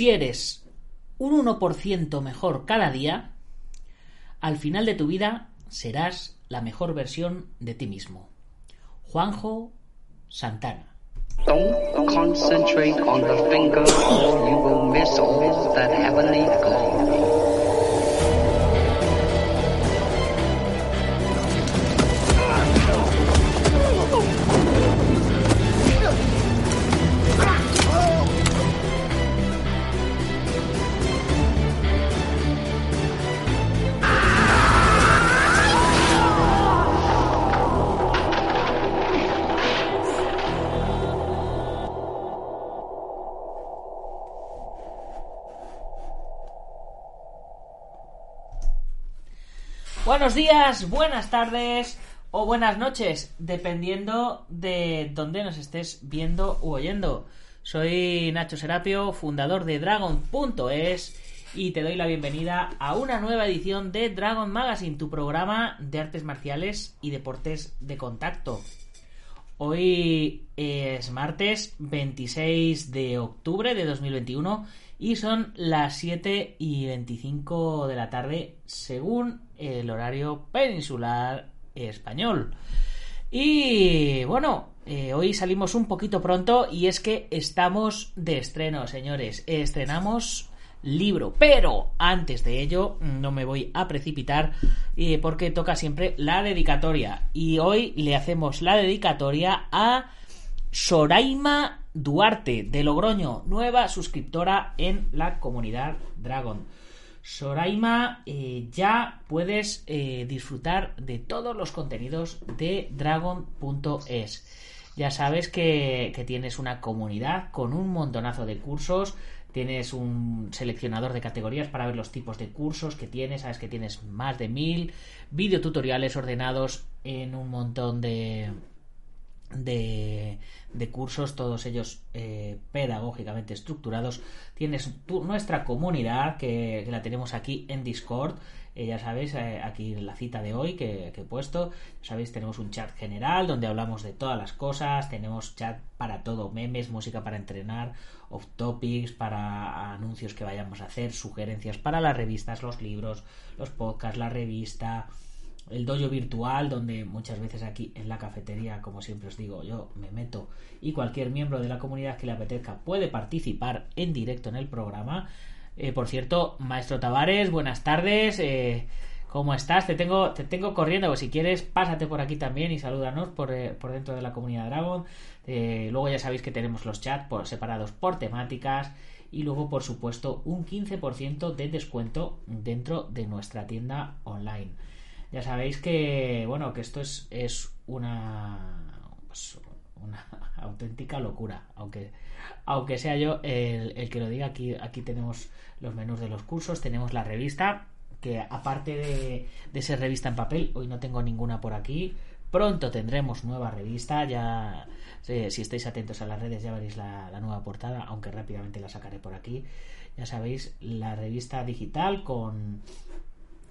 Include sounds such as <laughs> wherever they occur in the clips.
Si eres un 1% mejor cada día, al final de tu vida serás la mejor versión de ti mismo. Juanjo Santana. Buenos días, buenas tardes o buenas noches, dependiendo de dónde nos estés viendo u oyendo. Soy Nacho Serapio, fundador de Dragon.es y te doy la bienvenida a una nueva edición de Dragon Magazine, tu programa de artes marciales y deportes de contacto. Hoy es martes 26 de octubre de 2021 y son las 7 y 25 de la tarde según el horario peninsular español. Y bueno, eh, hoy salimos un poquito pronto y es que estamos de estreno, señores. Estrenamos libro, pero antes de ello no me voy a precipitar eh, porque toca siempre la dedicatoria. Y hoy le hacemos la dedicatoria a Soraima Duarte de Logroño, nueva suscriptora en la comunidad Dragon. Soraima, eh, ya puedes eh, disfrutar de todos los contenidos de Dragon.es. Ya sabes que, que, tienes una comunidad con un montonazo de cursos. Tienes un seleccionador de categorías para ver los tipos de cursos que tienes. Sabes que tienes más de mil videotutoriales ordenados en un montón de, de, de cursos, todos ellos eh, pedagógicamente estructurados. Tienes tu, nuestra comunidad que, la tenemos aquí en Discord. Eh, ya sabéis, eh, aquí en la cita de hoy que, he puesto, sabéis, tenemos un chat general donde hablamos de todas las cosas. Tenemos chat para todo, memes, música para entrenar, off topics, para anuncios que vayamos a hacer, sugerencias para las revistas, los libros, los podcasts, la revista el dojo virtual, donde muchas veces aquí en la cafetería, como siempre os digo, yo me meto y cualquier miembro de la comunidad que le apetezca puede participar en directo en el programa. Eh, por cierto, maestro Tavares, buenas tardes. Eh, ¿Cómo estás? Te tengo, te tengo corriendo. Si quieres, pásate por aquí también y salúdanos por, eh, por dentro de la comunidad Dragon. Luego ya sabéis que tenemos los chats por, separados por temáticas. Y luego, por supuesto, un 15% de descuento dentro de nuestra tienda online. Ya sabéis que, bueno, que esto es, es una, pues, <laughs> auténtica locura, aunque, aunque sea yo el, el, que lo diga, aquí, aquí tenemos los menús de los cursos, tenemos la revista, que aparte de, de ser revista en papel, hoy no tengo ninguna por aquí, pronto tendremos nueva revista, ya si, si estáis atentos a las redes ya veréis la nueva portada, aunque rápidamente la sacaré por aquí, ya sabéis, la revista digital con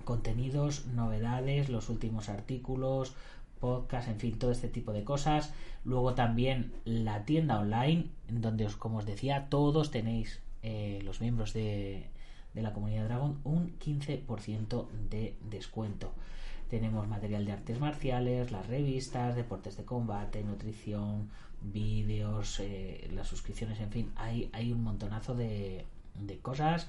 contenidos, novedades, los últimos artículos, podcast, en fin, todo este tipo de cosas. Luego también la tienda online, donde, os, como os decía, todos tenéis, eh, los miembros de, de, la comunidad Dragon, un 15% de descuento. Tenemos material de artes marciales, las revistas, deportes de combate, nutrición, vídeos, eh, las suscripciones, en fin, hay, hay un montonazo de, de cosas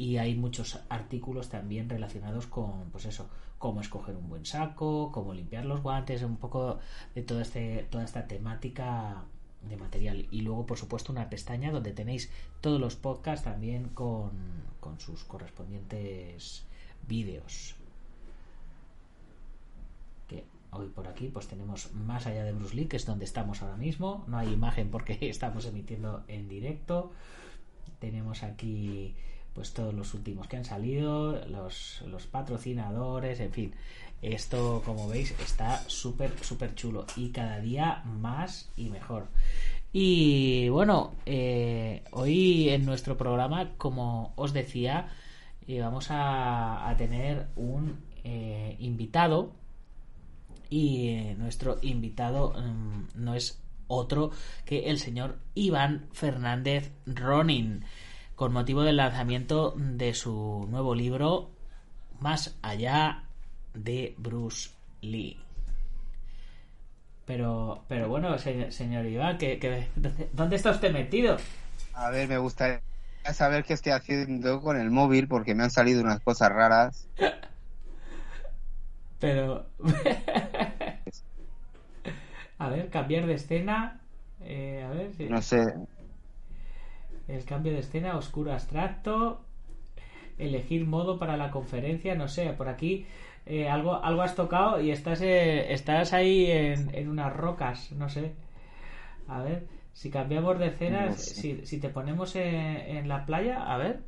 y hay muchos artículos también relacionados con pues eso cómo escoger un buen saco cómo limpiar los guantes un poco de todo este toda esta temática de material. Y luego por supuesto una pestaña donde tenéis todos los podcasts también con, con sus correspondientes vídeos. Que hoy por aquí pues tenemos más allá de Bruce Lee que es donde estamos ahora mismo. No hay imagen porque <laughs> estamos emitiendo en directo. Tenemos aquí pues todos los últimos que han salido, los, los patrocinadores, en fin. Esto, como veis, está súper, súper chulo y cada día más y mejor. Y bueno, eh, hoy en nuestro programa, como os decía, eh, vamos a, tener un eh, invitado y nuestro invitado um, no es otro que el señor Iván Fernández Ronin con motivo del lanzamiento de su nuevo libro Más allá de Bruce Lee. Pero, pero bueno, se- señor Iván, que- ¿dónde está usted metido? A ver, me gustaría saber qué estoy haciendo con el móvil porque me han salido unas cosas raras. <laughs> Pero. <laughs> a ver, cambiar de escena. Eh, a ver si. No sé. El cambio de escena, oscuro abstracto. Elegir modo para la conferencia, no sé, por aquí eh, algo, algo has tocado y estás, eh, estás ahí en, en unas rocas, no sé. A ver, si cambiamos de escena, No sé. si, si te ponemos en, en la playa, a ver.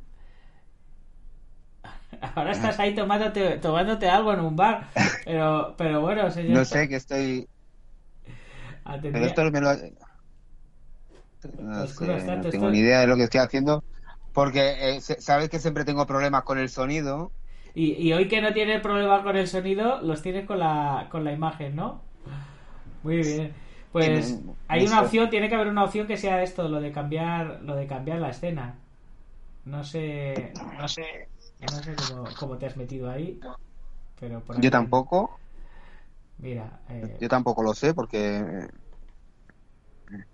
<laughs> Ahora estás ahí tomándote, tomándote algo en un bar, pero, pero bueno, señor. No sé que estoy. Pero esto me lo. No, sé, abstracto, no tengo ni idea de lo que estoy haciendo. Porque eh, sabes que siempre tengo problemas con el sonido. Y, y hoy que no tiene problema con el sonido, los tienes con la, con la imagen, ¿no? Muy bien. Pues hay una opción, tiene que haber una opción que sea esto, lo de cambiar, lo de cambiar la escena. No sé, no sé, no sé cómo, cómo te has metido ahí, pero por aquí- Yo tampoco. Mira, eh, Yo tampoco lo sé porque.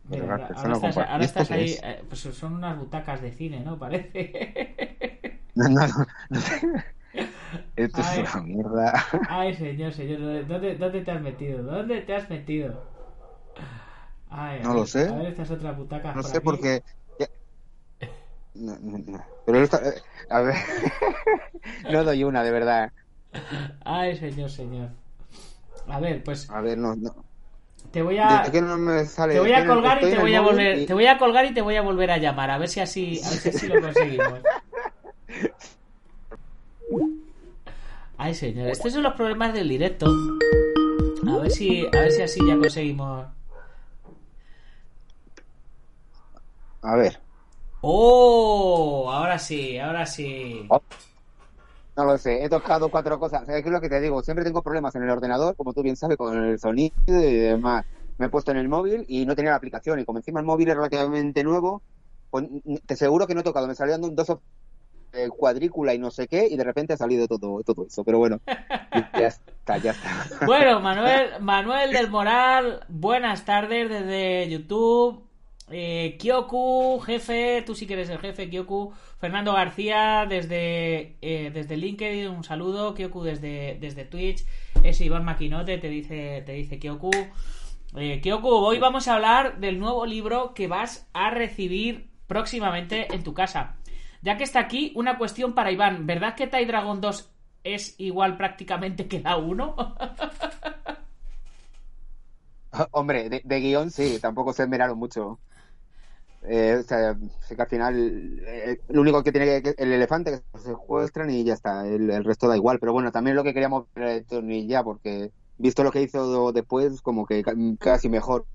Pero, ahora, ahora estás, comparto. ahora ¿Y esto estás qué ahí, es? eh, pues son unas butacas de cine, ¿no? Parece. <laughs> No, no, no. <laughs> Esto Ay. es una mierda. <laughs> Ay, señor, señor, ¿dónde, ¿dónde te has metido? ¿Dónde te has metido? Ay, No lo sé. A ver, estas otras butacas. No por sé aquí. por qué. ya- No, no, no. Pero eh, a ver, no doy una, de verdad. Ay, señor, señor. A ver, pues A ver, no, no. Te voy a. Desde que no me sale. Te voy a colgar y te voy a volver, y- te voy a colgar y te voy a volver a llamar, a ver si así, a ver si así lo conseguimos. Ay, señor, estos son los problemas del directo. A ver si, a ver si así ya conseguimos. A ver, ¡Oh! Ahora sí, ahora sí. Oh. No lo sé. He tocado cuatro cosas. ¿Sabes qué es lo que te digo? Siempre tengo problemas en el ordenador, como tú bien sabes, con el sonido y demás. Me he puesto en el móvil y no tenía la aplicación. Y como encima el móvil es relativamente nuevo, pues, te seguro que no he tocado. Me salían dos eh, cuadrícula y no sé qué, y de repente ha salido todo, todo eso. Pero bueno, <laughs> ya está, ya está. Bueno, Manuel, Manuel del Moral, buenas tardes desde YouTube. Eh, Kyoku, jefe, tú sí que eres el jefe, Kyoku. Fernando García desde, eh, desde LinkedIn, un saludo. Kyoku desde, desde Twitch. Es Iván Maquinote, te dice, te dice Kyoku. Eh, Kyoku, hoy vamos a hablar del nuevo libro que vas a recibir próximamente en tu casa. Ya que está aquí, una cuestión para Iván. ¿Verdad que Tai Dragon 2 es igual prácticamente que la 1? <laughs> Hombre, de, de guion sí, tampoco se esmeraron mucho. Eh, o sea, sé que al final eh, lo único que tiene que el elefante que se secuestran y ya está, el, el resto da igual. Pero bueno, también lo que queríamos ver Tony ya, porque visto lo que hizo después, como que ca- casi mejor.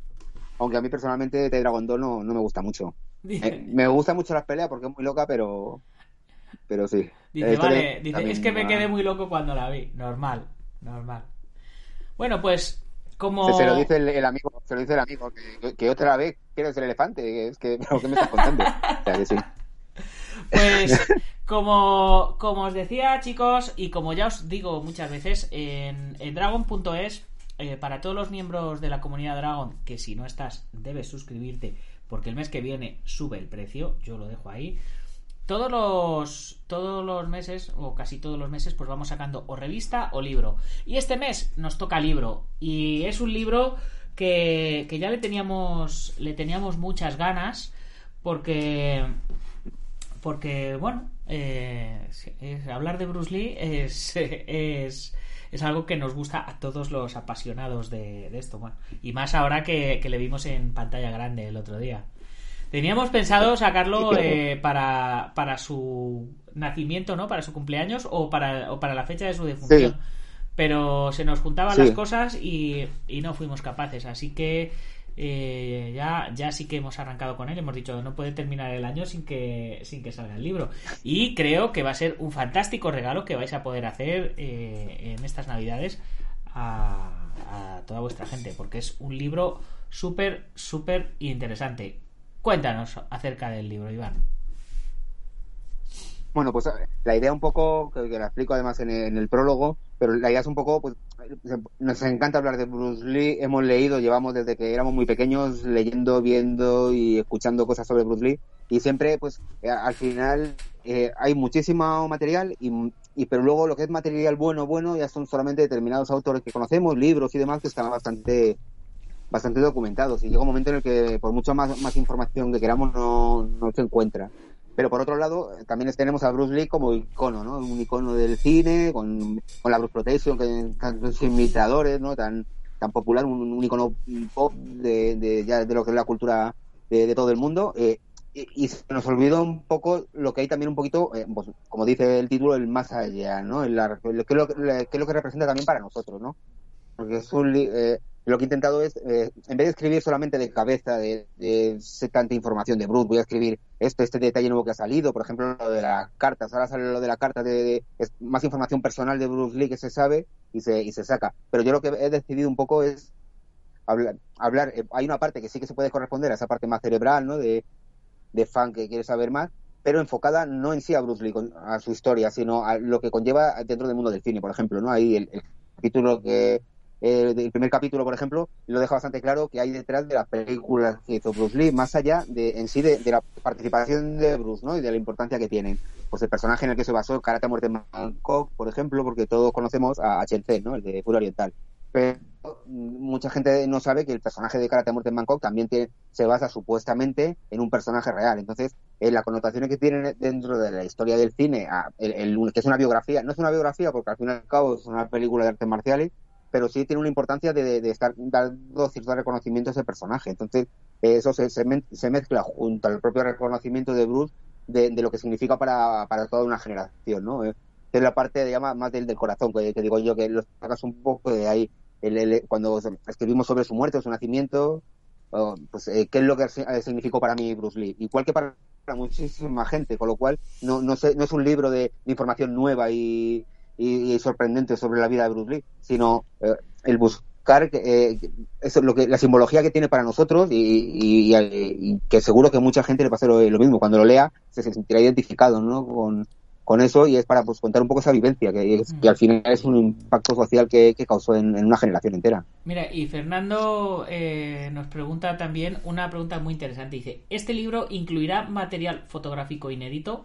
Aunque a mí personalmente The Dragon 2 no, no me gusta mucho. Eh, me gustan mucho las peleas porque es muy loca, pero pero sí. Dice, vale, dice, es que me quedé muy loco cuando la vi. Normal, normal. Bueno, pues, como... Se, se lo dice el, el amigo, se lo dice el amigo, que, que otra vez quieres el elefante, es que, pero ¿qué me estás contando? <laughs> O sea, que sí. Pues, <laughs> como, como os decía, chicos, y como ya os digo muchas veces, en, en Dragon.es, eh, para todos los miembros de la comunidad Dragon, que si no estás, debes suscribirte, porque el mes que viene sube el precio, yo lo dejo ahí. Todos los, todos los meses, o casi todos los meses, pues vamos sacando o revista o libro. Y este mes nos toca libro. Y es un libro que, que ya le teníamos, le teníamos muchas ganas, porque porque bueno eh, es- hablar de Bruce Lee es, <laughs> es, es algo que nos gusta a todos los apasionados de, de esto bueno, y más ahora que, que le vimos en pantalla grande el otro día teníamos pensado <laughs> sacarlo eh, para, para su nacimiento no para su cumpleaños o para, o para la fecha de su defunción Sí. pero se nos juntaban Sí. las cosas y, y no fuimos capaces así que eh, ya, ya sí que hemos arrancado con él. Hemos dicho no puede terminar el año sin que, sin que salga el libro. Y creo que va a ser un fantástico regalo que vais a poder hacer eh, en estas navidades a, a toda vuestra gente, porque es un libro súper, súper interesante. Cuéntanos acerca del libro, Iván. Bueno, pues la idea un poco, que, que la explico además en el, prólogo, pero la idea es un poco, pues nos encanta hablar de Bruce Lee, hemos leído, llevamos desde que éramos muy pequeños leyendo, viendo y escuchando cosas sobre Bruce Lee y siempre, pues eh, al final eh, hay muchísimo material y, y, pero luego lo que es material bueno, bueno, ya son solamente determinados autores que conocemos, libros y demás que están bastante bastante documentados y llega un momento en el que por mucha más, más información que queramos no, no se encuentra. Pero por otro lado, también tenemos a Bruce Lee como icono, ¿no? Un icono del cine, con, con la Bruce Protection, que tantos imitadores, ¿no? Tan, tan popular, un, un icono pop de, de, ya de lo que es la cultura de, de todo el mundo. Eh, y, y, se nos olvidó un poco lo que hay también un poquito, eh, pues, como dice el título, el más allá, ¿no? El, lo, que, lo, que es lo que representa también para nosotros, ¿no? Porque es un, eh, lo que he intentado es, eh, en vez de escribir solamente de cabeza, de, tanta información de Bruce, voy a escribir esto, este detalle nuevo que ha salido, por ejemplo, lo de las cartas. Ahora sale lo de la carta de, de es más información personal de Bruce Lee que se sabe y se, y se saca. Pero yo lo que he decidido un poco es hablar, hablar eh, hay una parte que sí que se puede corresponder a esa parte más cerebral, ¿no? De, de fan que quiere saber más, pero enfocada no en sí a Bruce Lee, a su historia, sino a lo que conlleva dentro del mundo del cine, por ejemplo, ¿no? Ahí el, el capítulo que eh, el primer capítulo, por ejemplo, lo deja bastante claro que hay detrás de las películas que hizo Bruce Lee, más allá de en sí de, de, la participación de Bruce, ¿no? Y de la importancia que tienen. Pues el personaje en el que se basó Karate Muerte en Bangkok, por ejemplo, porque todos conocemos a, a Chen ¿no? El de Furia Oriental. Pero mucha gente no sabe que el personaje de Karate Muerte en Bangkok también tiene, se basa supuestamente en un personaje real. Entonces, eh, la connotación que tiene dentro de la historia del cine, a, el, el, que es una biografía, no es una biografía porque al fin y al cabo es una película de artes marciales, pero sí tiene una importancia de, de estar dando ciertos reconocimientos a ese personaje. Entonces, eso se, se, se, mezcla junto al propio reconocimiento de Bruce de, de lo que significa para, para, toda una generación, ¿no? Es la parte, digamos, más del, del corazón, que, que, digo yo, que lo sacas un poco de ahí. El, el, cuando escribimos sobre su muerte o su nacimiento, oh, pues, eh, ¿qué es lo que significó para mí Bruce Lee? Igual que para muchísima gente, con lo cual no, no, sé, no es un libro de, de información nueva y, y, sorprendente sobre la vida de Bruce Lee, sino eh, el buscar eh, eso, lo que, la simbología que tiene para nosotros y, y, y, que seguro que mucha gente le pasa lo, mismo. Cuando lo lea se sentirá identificado ¿no? con, con eso y es para pues, contar un poco esa vivencia, que al final es un impacto social que, que causó en, en, una generación entera. Mira, y Fernando eh, nos pregunta también una pregunta muy interesante. Dice, ¿este libro incluirá material fotográfico inédito?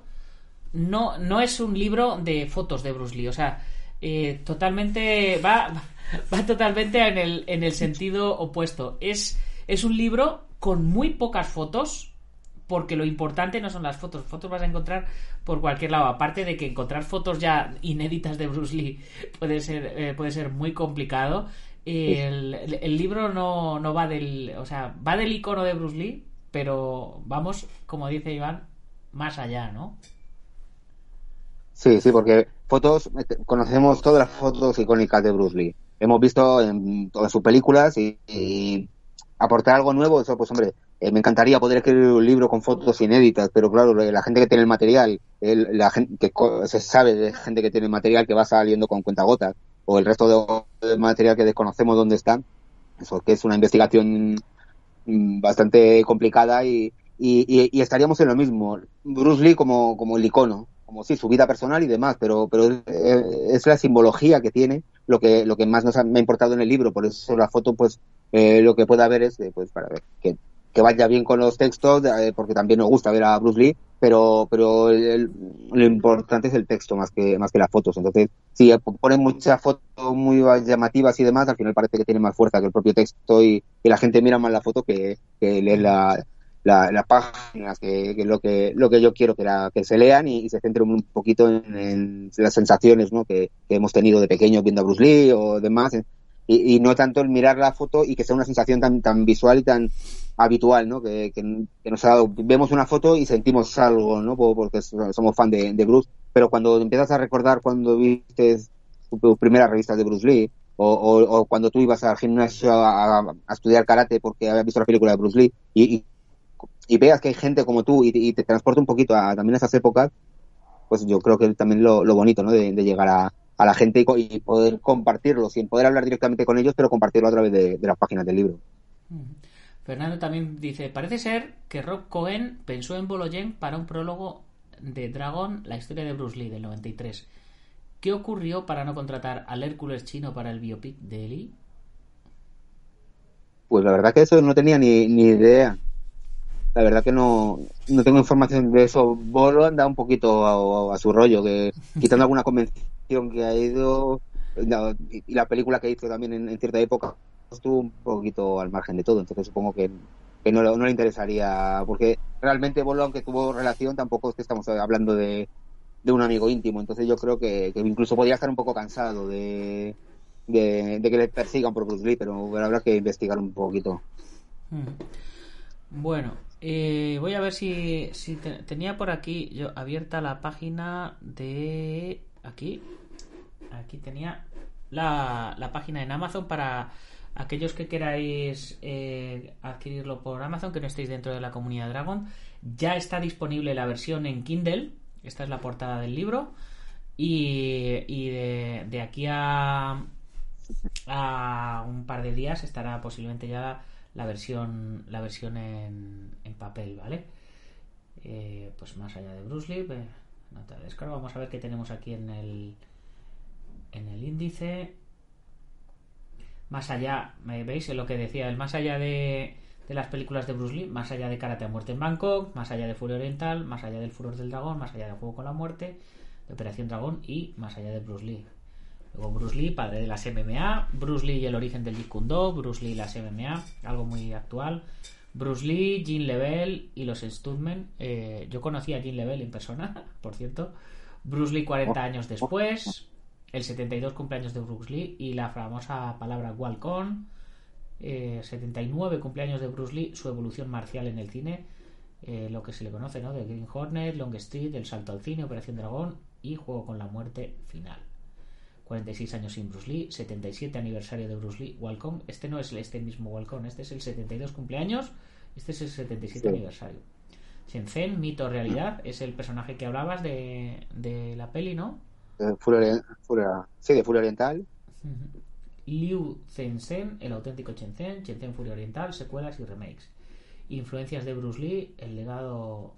No, no es un libro de fotos de Bruce Lee, o sea, eh, totalmente va, <laughs> va totalmente en el, en el sentido opuesto. Es, es un libro con muy pocas fotos, porque lo importante no son las fotos, fotos vas a encontrar por cualquier lado, aparte de que encontrar fotos ya inéditas de Bruce Lee <laughs> puede ser, eh, puede ser muy complicado. El, libro no, no va del, o sea, va del icono de Bruce Lee, pero vamos, como dice Iván, más allá, ¿no? Sí, sí, porque fotos, este, conocemos todas las fotos icónicas de Bruce Lee. Hemos visto en todas sus películas y, y aportar algo nuevo, eso pues hombre, eh, me encantaría poder escribir un libro con fotos inéditas, pero claro, la gente que tiene el material, el, la gente que se sabe de gente que tiene material que va saliendo con cuentagotas, o el resto de, material que desconocemos dónde están, eso que es una investigación bastante complicada y, y, y, estaríamos en lo mismo. Bruce Lee como, como el icono, como sí, su vida personal y demás, pero, pero es la simbología que tiene lo que, lo que más nos ha, me ha importado en el libro, por eso la foto, pues, eh, lo que pueda ver es, de, pues, para ver que, que vaya bien con los textos, eh, porque también nos gusta ver a Bruce Lee, pero, pero lo importante es el texto más que, más que las fotos. Entonces, si ponen muchas fotos muy llamativas y demás, al final parece que tiene más fuerza que el propio texto y, y la gente mira más la foto que, que leer la, las la páginas que, que, lo que lo que yo quiero que, la, que se lean y, se centren un poquito en, en las sensaciones ¿no? que, que, hemos tenido de pequeño viendo a Bruce Lee o demás y, y, no tanto el mirar la foto y que sea una sensación tan tan visual y tan habitual ¿no? que, que, nos ha dado vemos una foto y sentimos algo ¿no? porque somos fan de, de Bruce pero cuando empiezas a recordar cuando viste tus primeras revistas de Bruce Lee o, o, o, cuando tú ibas al gimnasio a, a, estudiar karate porque habías visto la película de Bruce Lee y, y y veas que hay gente como tú y, y te transporta un poquito a, también a esas épocas, pues yo creo que también lo, lo bonito, ¿no? De, de llegar a, a, la gente y, y, poder compartirlo, sin poder hablar directamente con ellos, pero compartirlo a través de, de las páginas del libro. Fernando también dice, parece ser que Rob Cohen pensó en Boloyen para un prólogo de Dragon, la historia de Bruce Lee del 93. ¿Qué ocurrió para no contratar al Hércules chino para el biopic de Lee? Pues la verdad que eso no tenía ni, ni idea. La verdad que no, no tengo información de eso. Bolo anda un poquito a, a su rollo, que <laughs> quitando alguna convención que ha ido no, y y la película que hizo también en, en cierta época estuvo un poquito al margen de todo. Entonces supongo que, que no, le- no le interesaría, porque realmente Bolo, aunque tuvo relación, tampoco es que estamos hablando de, de un amigo íntimo. Entonces yo creo que, que incluso podría estar un poco cansado de, de, de que le persigan por Bruce Lee, pero habrá que investigar un poquito. Mm. Bueno, eh, voy a ver si, si te- tenía por aquí yo abierta la página de aquí. Aquí tenía la, la página en Amazon para aquellos que queráis eh, adquirirlo por Amazon, que no estéis dentro de la comunidad Dragon. Ya está disponible la versión en Kindle. Esta es la portada del libro. Y, y de aquí a, a un par de días estará posiblemente ya la versión la versión en, en papel, ¿vale? Eh, pues más allá de Bruce Lee, ve, nota de. Vamos a ver qué tenemos aquí en el en el índice. Más allá, ¿me veis? Lo que decía, el más allá de, de las películas de Bruce Lee, más allá de Karate a muerte en Bangkok, más allá de Furia Oriental, más allá del Furor del Dragón, más allá del Juego con la Muerte, de Operación Dragón y más allá de Bruce Lee. Luego Bruce Lee, padre de las MMA, Bruce Lee y el origen del Jeet Kune Do, Bruce Lee y las MMA, algo muy actual. Bruce Lee, Jean Level y los Studmen. Eh, yo conocí a Jean Level en persona, <laughs> por cierto. Bruce Lee 40 años después, el 72 cumpleaños de Bruce Lee y la famosa palabra Walcon. Eh, 79 cumpleaños de Bruce Lee, su evolución marcial en el cine, eh, lo que se le conoce, ¿no? De Green Hornet, Long Street, El Salto al Cine, Operación Dragón y Juego con la Muerte final. 46 años sin Bruce Lee, 77 aniversario de Bruce Lee, Walcon. Este no es este mismo Walcon, este es el 72 cumpleaños, este es el 77 Sí. aniversario. Shenzhen, mito o realidad, es el personaje que hablabas de, de la peli, ¿no? Furia Orien- Furia- sí, de Furia Oriental. Liu Zhenzen, el auténtico Shenzhen, Shenzhen Furia Oriental, secuelas y remakes. Influencias de Bruce Lee, el legado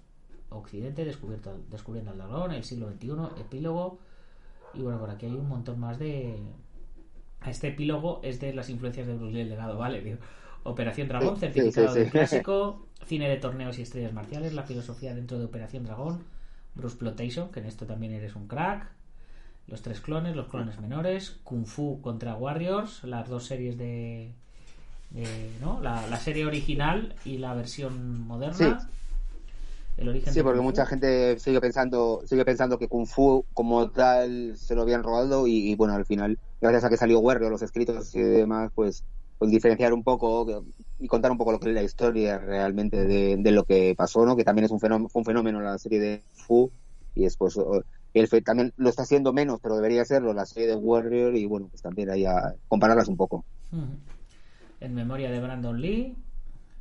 Occidente, descubierto, descubriendo al dragón, el siglo XXI, epílogo. Y bueno, por aquí hay un montón más de. Este epílogo es de las influencias de Bruce Lee, el legado, ¿vale? Digo, Operación Dragón, certificado sí, sí, del sí. clásico, <laughs> cine de torneos y estrellas marciales, la filosofía dentro de Operación Dragón, Bruce Plotation, que en esto también eres un crack, los tres clones, los clones menores, Kung Fu contra Warriors, las dos series de, de- ¿no? La, la serie original y la versión moderna. Sí. El origen Sí, de porque mucha gente sigue pensando, sigue pensando que Kung Fu como tal se lo habían robado y, y, bueno, al final, gracias a que salió Warrior, los escritos y demás, pues, pues diferenciar un poco y contar un poco lo que es la historia realmente de, de lo que pasó, ¿no? Que también es un fenómeno, un fenómeno la serie de Fu y después fe- también lo está haciendo menos, pero debería serlo la serie de Warrior y bueno, pues también ahí a compararlas un poco. En memoria de Brandon Lee,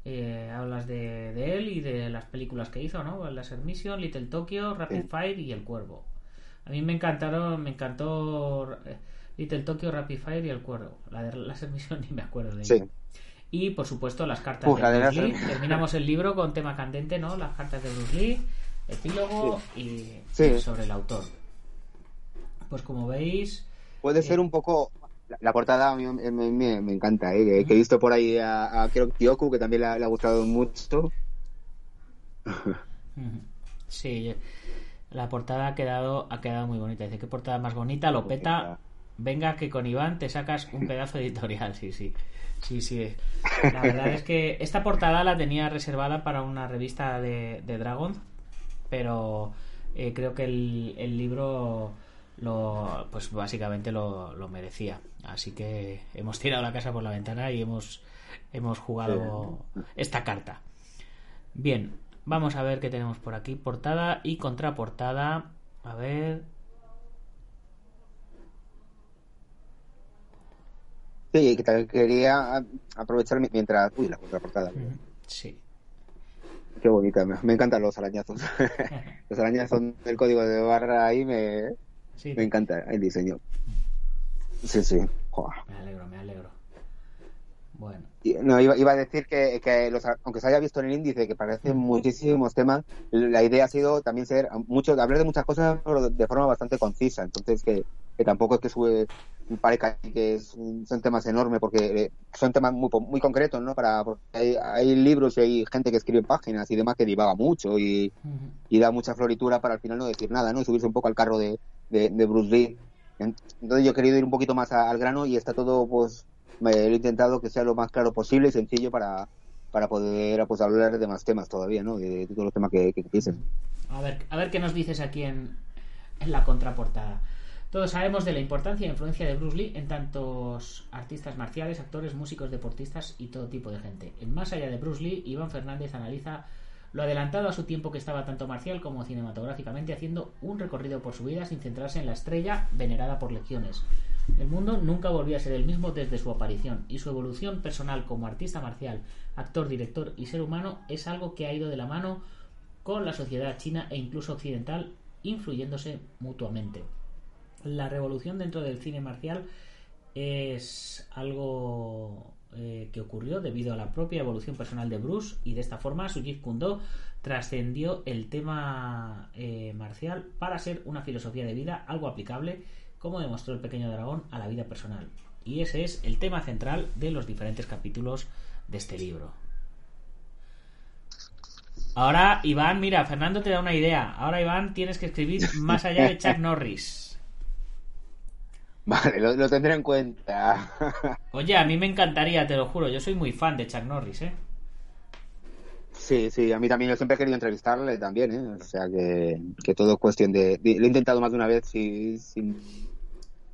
eh, hablas de, de él y de las películas que hizo, ¿no? Laser Mission, Little Tokyo, Rapid Sí. Fire y El Cuervo. A mí me encantaron, me encantó eh, Little Tokyo, Rapid Fire y El Cuervo. La de Laser Mission <laughs> ni me acuerdo de Sí. ella. Y por supuesto las cartas Uf, de la de Bruce Lee. Terminamos el libro con tema candente, ¿no? Las cartas de Bruce Lee, epílogo y sobre el autor. Pues como veis, Puede ser un poco. La, la portada a mí me, me- me- me encanta, ¿eh? que, he visto por ahí a, a creo que Kyoku, que también le ha, le ha gustado mucho. Sí, la portada ha quedado, ha quedado muy bonita. Dice, ¿qué portada más bonita? Lo peta. Venga, que con Iván te sacas un pedazo editorial. <laughs> Sí, sí. Sí, sí. La verdad es que esta portada la tenía reservada para una revista de, de Dragon, pero eh, creo que el, el libro lo pues básicamente lo, lo merecía. Así que hemos tirado la casa por la ventana y hemos, hemos jugado esta carta. Bien, vamos a ver qué tenemos por aquí. Portada y contraportada. A ver. Sí, que quería aprovechar mi- mientras. Uy, la contraportada. Sí. Qué bonita, me encantan los arañazos. <laughs> los arañazos <laughs> del código de barra ahí me, Sí, me encanta el diseño. Sí, sí. Joder. me alegro, me alegro. Bueno. No, iba, iba a decir que, que los- aunque se haya visto en el índice que parecen muchísimos temas, la idea ha sido también ser mucho, hablar de muchas cosas pero de forma bastante concisa. Entonces, que, que tampoco es que sube, parezca que es un- son temas enormes, porque eh, son temas muy, muy concretos, ¿no? Para, porque hay, hay libros y hay gente que escribe páginas y demás que divaga mucho y, y da mucha floritura para al final no decir nada, ¿no? Y subirse un poco al carro de, de, de Bruce Lee. Entonces yo he querido ir un poquito más a- al grano y está todo, pues, me he intentado que sea lo más claro posible y sencillo para, para poder pues, hablar de más temas todavía, ¿no? De, de todos los temas que, que. A ver, a ver qué nos dices aquí en, en la contraportada. Todos sabemos de la importancia e influencia de Bruce Lee en tantos artistas marciales, actores, músicos, deportistas y todo tipo de gente. En Más allá de Bruce Lee, Iván Fernández analiza lo adelantado a su tiempo que estaba tanto marcial como cinematográficamente haciendo un recorrido por su vida sin centrarse en la estrella venerada por legiones. El mundo nunca volvió a ser el mismo desde su aparición y su evolución personal como artista marcial, actor, director y ser humano es algo que ha ido de la mano con la sociedad china e incluso occidental, influyéndose mutuamente. La revolución dentro del cine marcial es algo eh, que ocurrió debido a la propia evolución personal de Bruce y de esta forma su Jeet Kune Do trascendió el tema eh, marcial para ser una filosofía de vida algo aplicable como demostró el pequeño dragón a la vida personal. Y ese es el tema central de los diferentes capítulos de este libro. Ahora, Iván, mira, Fernando te da una idea. Ahora, Iván, tienes que escribir <laughs> más allá de Chuck Norris. Vale, lo, lo tendré en cuenta. <laughs> Oye, a mí me encantaría, te lo juro. Yo soy muy fan de Chuck Norris, ¿eh? Sí, sí, a mí también yo siempre he querido entrevistarle también, ¿eh? O sea que, que todo es cuestión de, de- Lo he intentado más de una vez sin, sin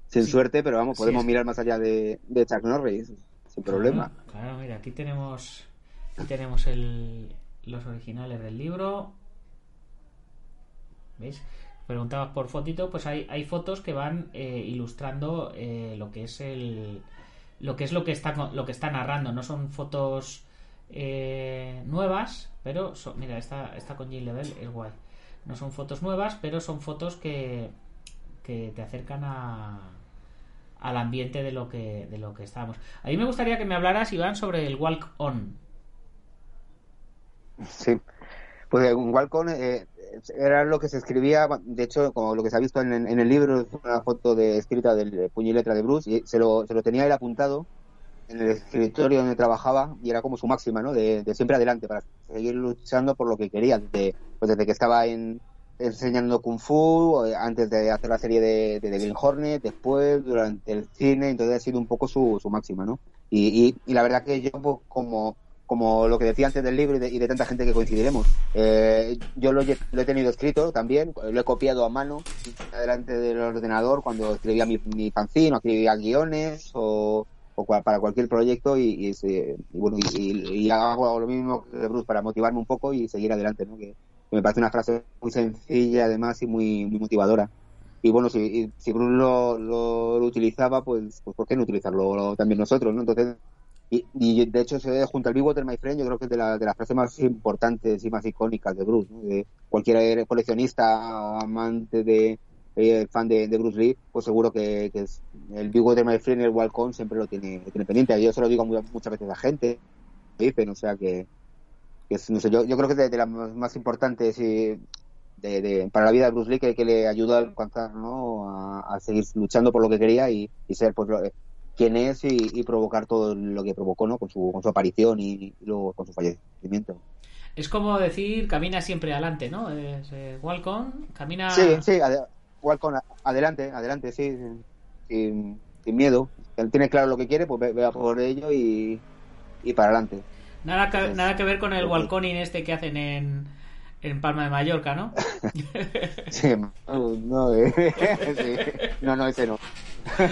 Sí. suerte, pero vamos, podemos mirar más allá de, de Chuck Norris, sin problema. Claro, claro, mira, aquí tenemos, aquí tenemos el, los originales del libro. ¿Veis? Preguntabas por fotito, pues hay, hay fotos que van eh, ilustrando eh, lo que es el lo que es lo que está lo que está narrando. No son fotos eh, nuevas, pero son- mira, esta, esta con Jill Level es guay. No son fotos nuevas, pero son fotos que, que te acercan a, al ambiente de lo que de lo que estábamos. A mí me gustaría que me hablaras, Iván, sobre el walk on. Sí. Pues un Walcon eh, era lo que se escribía, de hecho, como lo que se ha visto en, el libro, una foto de, escrita del puño y letra de Bruce, y se lo, se lo tenía él apuntado en el escritorio donde trabajaba, y era como su máxima, ¿no? De, siempre adelante, para seguir luchando por lo que quería, desde, pues desde que estaba en, enseñando Kung Fu, eh, antes de hacer la serie de, de, Green Hornet, después, durante el cine, entonces ha sido un poco su, su máxima, ¿no? Y, y la verdad que yo, pues, como como lo que decía antes del libro y de, y de tanta gente que coincidiremos. Eh, yo lo, he- lo he tenido escrito también, lo he copiado a mano delante del ordenador cuando escribía mi, mi fanzine o escribía guiones o, o cua- para cualquier proyecto y, y, y bueno y, hago lo mismo que Bruce para motivarme un poco y seguir adelante, ¿no? Que, que me parece una frase muy sencilla además y muy, muy motivadora. Y bueno, si, si Bruce lo, lo, lo utilizaba, pues, pues ¿por qué no utilizarlo también nosotros, no? Entonces, y, y de hecho, se ve junto al Big Water, My Friend, yo creo que es de, la- de las frases más importantes y más icónicas de Bruce. ¿no? De cualquier coleccionista amante de eh, fan de, de Bruce Lee, pues seguro que, es el Big Water, My Friend el Walcon siempre lo tiene, tiene pendiente. Yo se lo digo mu- muchas veces a gente, que dicen, o sea que, que es, no sé, yo, yo creo que es de, las más, importantes y de, para la vida de Bruce Lee que, que le ayudó a alcanzar, ¿no? A, a seguir luchando por lo que quería y, y ser, pues, quién es y, y provocar todo lo que provocó, ¿no? Con su, con su aparición y, y luego con su fallecimiento. Es como decir, camina siempre adelante, ¿no? Es, eh, walk on, camina... Sí, sí, ade- Walcon, adelante, adelante, sí, sí, sin, sin miedo. Él tiene claro lo que quiere, pues ve, vea por ello y, y para adelante. Nada, que, nada que ver con el walconing este que hacen en, en Palma de Mallorca, ¿no? <laughs> Sí, no, no, eh, <laughs> sí. no, no, ese no.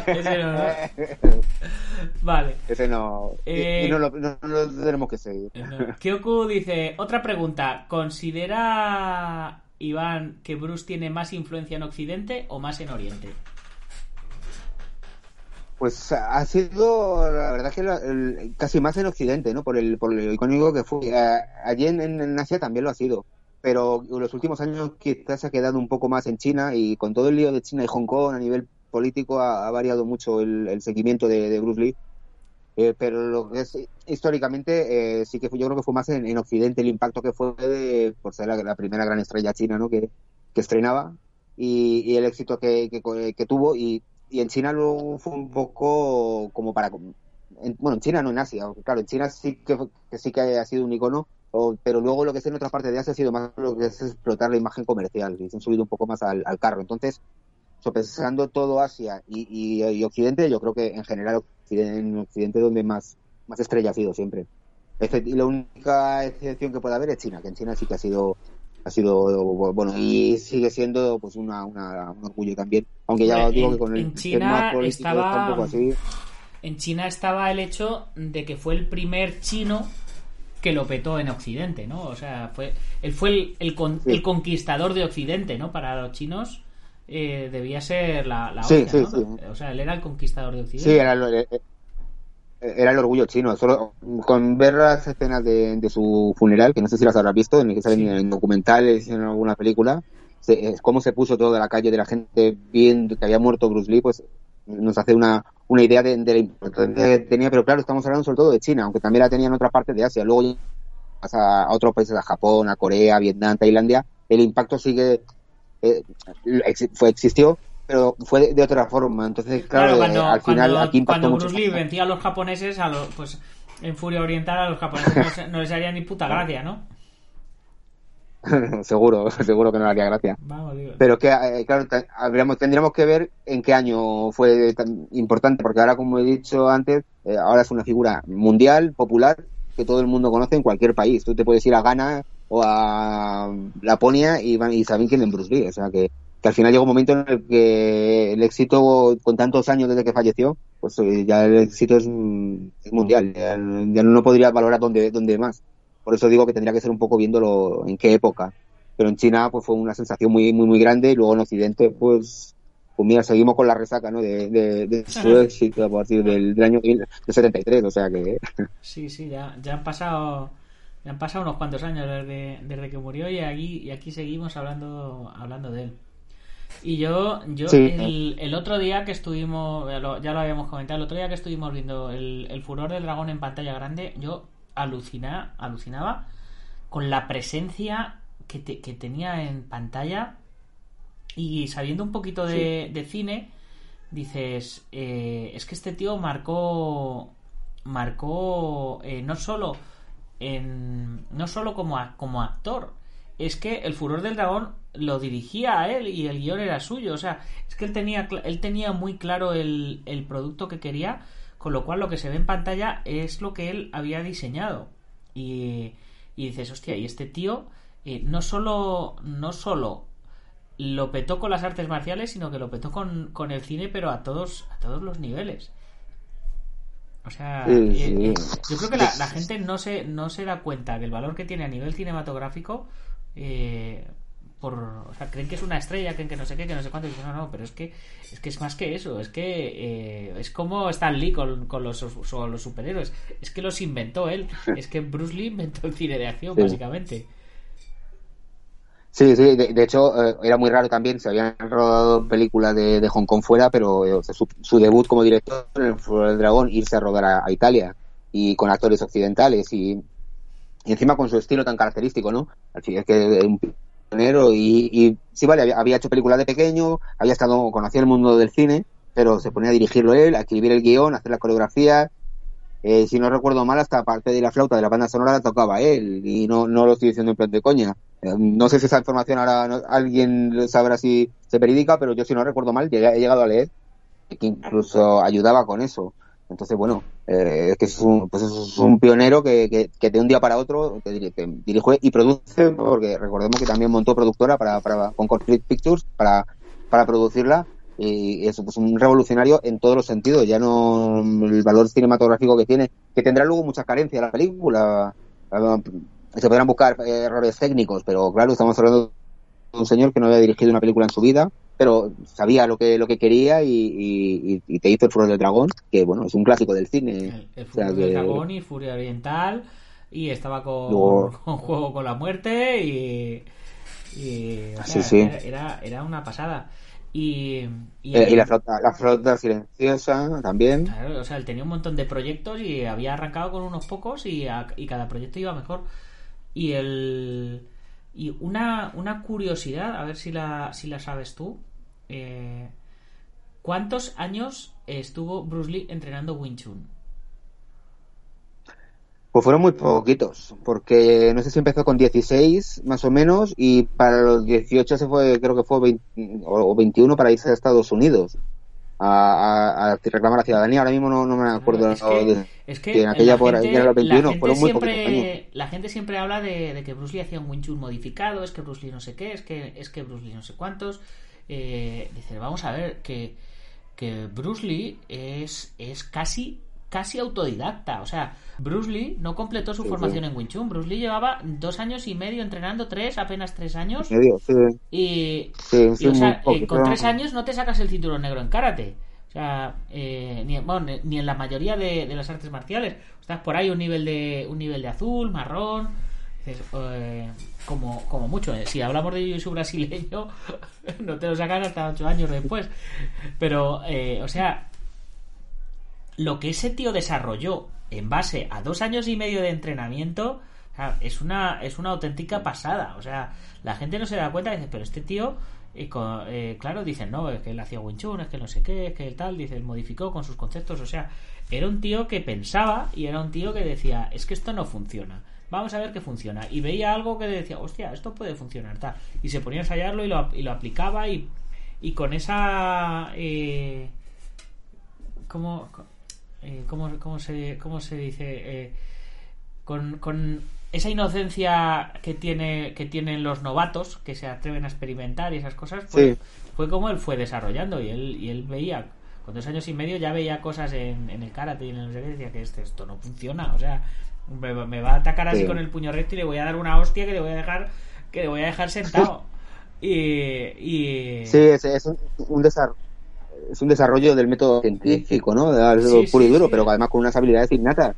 Ese no, ¿no? <laughs> Vale. Ese no. y- Eh, y no lo, no, no lo tenemos que seguir. Kyoku dice, otra pregunta, ¿considera Iván que Bruce tiene más influencia en Occidente o más en Oriente? Pues ha sido, la verdad que la- el- casi más en Occidente, ¿no? Por el, por lo icónico que fue. Eh, allí en, en Asia también lo ha sido. Pero en los últimos años quizás se ha quedado un poco más en China y con todo el lío de China y Hong Kong a nivel político ha, variado mucho el, seguimiento de, Bruce Lee. Eh, pero lo que es históricamente eh, sí que fue, yo creo que fue más en, en Occidente el impacto que fue de, por ser la, primera gran estrella china ¿no? que, estrenaba y, el éxito que, tuvo y, en China luego fue un poco como para en- bueno en China no en Asia claro en China sí que sí que ha sido un icono o- pero luego lo que es en otras partes de Asia ha sido más lo que es explotar la imagen comercial y se han subido un poco más al, al carro. Entonces sopesando todo Asia y, y, y Occidente yo creo que en general Occidente, en Occidente donde más más estrella ha sido siempre. Y la única excepción que puede haber es China que en China sí que ha sido ha sido bueno y sigue siendo pues una, una- un orgullo también. Aunque ya digo que con el China tema político estaba- está un poco así. En China estaba el hecho de que fue el primer chino que lo petó en Occidente, ¿no? O sea, fue él fue el, el, con- Sí. el conquistador de Occidente, ¿no? Para los chinos eh, debía ser la, la Sí, ¿no? O sea, él era el conquistador de Occidente. Sí, era, el- eh, eh, era el orgullo chino. Solo con ver las escenas de, de su funeral, que no sé si las habrás visto, en el que salen en documentales, en alguna película, se- es cómo se puso toda la calle de la gente viendo que había muerto Bruce Lee, pues nos hace una, una idea de, de la importancia que tenía. Pero claro, estamos hablando sobre todo de China, aunque también la tenían en otras partes de Asia. Luego vas a, a otros países, a Japón, a Corea, Vietnam, Tailandia, el impacto sigue, eh, fue, existió, pero fue de, de otra forma. Entonces, claro, Claro, cuando, eh, al final cuando- aquí impactó cuando mucho. Bruce Lee vencía a los japoneses, a los, pues en Furia Oriental a los japoneses no, no les haría ni puta gracia, ¿no? <laughs> seguro, <laughs> seguro que no le haría gracia. Vamos. Pero es que, eh, claro, habríamos- tendríamos que ver en qué año fue tan importante, porque ahora, como he dicho antes, eh, ahora es una figura mundial, popular, que todo el mundo conoce en cualquier país. Tú te puedes ir a Ghana o a Laponia y, van, y saben quién es Bruce Lee. O sea que, que al final llega un momento en el que el éxito, con tantos años desde que falleció, pues eh, ya el éxito es, mm, es mundial. Ya, ya no podría valorar dónde, dónde más. Por eso digo que tendría que ser un poco viéndolo en qué época. Pero en China pues fue una sensación muy muy muy grande y luego en Occidente pues pues mira, seguimos con la resaca, ¿no? De, de, de su éxito a partir del, del año del 73, o sea que... <laughs> Sí, sí, ya, ya han pasado ya han pasado unos cuantos años desde, desde que murió y aquí, y aquí seguimos hablando, hablando de él. Y yo, yo Sí. el, el otro día que estuvimos, ya lo, ya lo habíamos comentado, el otro día que estuvimos viendo el, el furor del dragón en pantalla grande, yo alucina, alucinaba con la presencia que, te- que tenía en pantalla y sabiendo un poquito de, de cine, dices, eh, es que este tío marcó, marcó eh, no solo en, no solo como, a- como actor, es que el furor del dragón lo dirigía a él y el guion era suyo, o sea, es que él tenía, él tenía muy claro el, el producto que quería, con lo cual lo que se ve en pantalla es lo que él había diseñado. Y, y dices, hostia, y este tío eh, no solo, no solo lo petó con las artes marciales, sino que lo petó con, con el cine, pero a todos, a todos los niveles. O sea, eh, eh, yo creo que la, la gente no se, no se da cuenta del valor que tiene a nivel cinematográfico. eh, por, o sea, creen que es una estrella, creen que no sé qué, que no sé cuánto. Y dicen, no, no, pero es que es que es más que eso. Es que eh, es como Stan Lee con, con los, con los superhéroes. Es que los inventó él. <laughs> Es que Bruce Lee inventó el cine de acción, Sí. básicamente. Sí, sí, de, de hecho eh, era muy raro también, se habían rodado películas de, de Hong Kong fuera, pero eh, su, su debut como director en el Furor del Dragón, irse a rodar a, a Italia y con actores occidentales y, y encima con su estilo tan característico, ¿no? Al fin es que un y, y sí, vale, había, había hecho películas de pequeño, había estado, conocía el mundo del cine, pero se ponía a dirigirlo él, a escribir el guion, a hacer la coreografía, eh, si no recuerdo mal, hasta parte de la flauta de la banda sonora la tocaba él, y no, no lo estoy diciendo en plan de coña. Eh, no sé si esa información ahora no- alguien sabrá si se verídica, pero yo si no recuerdo mal, he llegado a leer que incluso ayudaba con eso. Entonces, bueno, eh, es que es un, pues es un pionero que, que, que de un día para otro dirige y produce, porque recordemos que también montó productora para, para, con Concrete Pictures para, para producirla y es pues, un revolucionario en todos los sentidos, ya no el valor cinematográfico que tiene, que tendrá luego muchas carencias la película, Ah, se podrán buscar eh, errores técnicos, pero claro, estamos hablando de un señor que no había dirigido una película en su vida, pero sabía lo que lo que quería y, y- y te hizo el Furor del Dragón, que bueno, es un clásico del cine. El, el O sea Furor del que- Dragón y Furia Oriental. Y estaba con, Luego- con Juego con la Muerte. Y. y, o Sí, sí. Era, era, era una pasada. Y, y, Eh, y la flota, la flota silenciosa también. Claro, o sea, él tenía un montón de proyectos y había arrancado con unos pocos y, a- y cada proyecto iba mejor. Y el y una, una curiosidad, a ver si la, si la sabes tú. eh, ¿Cuántos años estuvo Bruce Lee entrenando Wing Chun? Pues fueron muy poquitos, porque no sé si empezó con 16 más o menos y para los 18 se fue, creo que fue 20 o o 21 para irse a Estados Unidos a, a- a reclamar la ciudadanía. Ahora mismo no, no me acuerdo. Es que, de- es que que en aquella la por gente- los 21, la gente fueron muy siempre, la gente siempre habla de, de que Bruce Lee hacía un Wing Chun modificado, es que Bruce Lee no sé qué, es que, es que Bruce Lee no sé cuántos. Eh, dice, vamos a ver, que, que Bruce Lee es, es casi, casi autodidacta. O sea, Bruce Lee no completó su Sí, formación sí. en Wing Chun. Bruce Lee llevaba dos años y medio entrenando, tres, apenas tres años. medio, sí, Y, y, o sea, eh, con tres años no te sacas el cinturón negro en karate. O sea, eh, ni, bueno, ni- ni en la mayoría de, de las artes marciales. Estás por ahí un nivel de un nivel de azul, marrón. Eh, como, como mucho. eh. Si hablamos de jiu brasileño, <laughs> no te lo sacas hasta ocho años después. Pero, eh, o sea, lo que ese tío desarrolló en base a dos años y medio de entrenamiento es una es una auténtica pasada. O sea la gente no se da cuenta y dice pero este tío eh, co- eh, claro dicen no es que él hacía Wing Chun es que no sé qué es que él tal dice modificó con sus conceptos o sea era un tío que pensaba y era un tío que decía es que esto no funciona vamos a ver qué funciona y veía algo que decía hostia esto puede funcionar tal. Y se ponía a ensayarlo y lo, y lo aplicaba y, y con esa eh, ¿cómo, eh, cómo, cómo se, cómo se dice? Eh, con, con esa inocencia que tiene que tienen los novatos que se atreven a experimentar y esas cosas pues, Sí. fue como él fue desarrollando y él y él veía con dos años y medio ya veía cosas en, en el karate y en el qué, decía que este, esto no funciona o sea me, me va a atacar así Sí. con el puño recto y le voy a dar una hostia que le voy a dejar que le voy a dejar sentado <laughs> y, y Sí, es, es un, un desar- es un desarrollo del método científico, ¿no? Sí, puro sí, y duro, sí. pero además con unas habilidades innatas.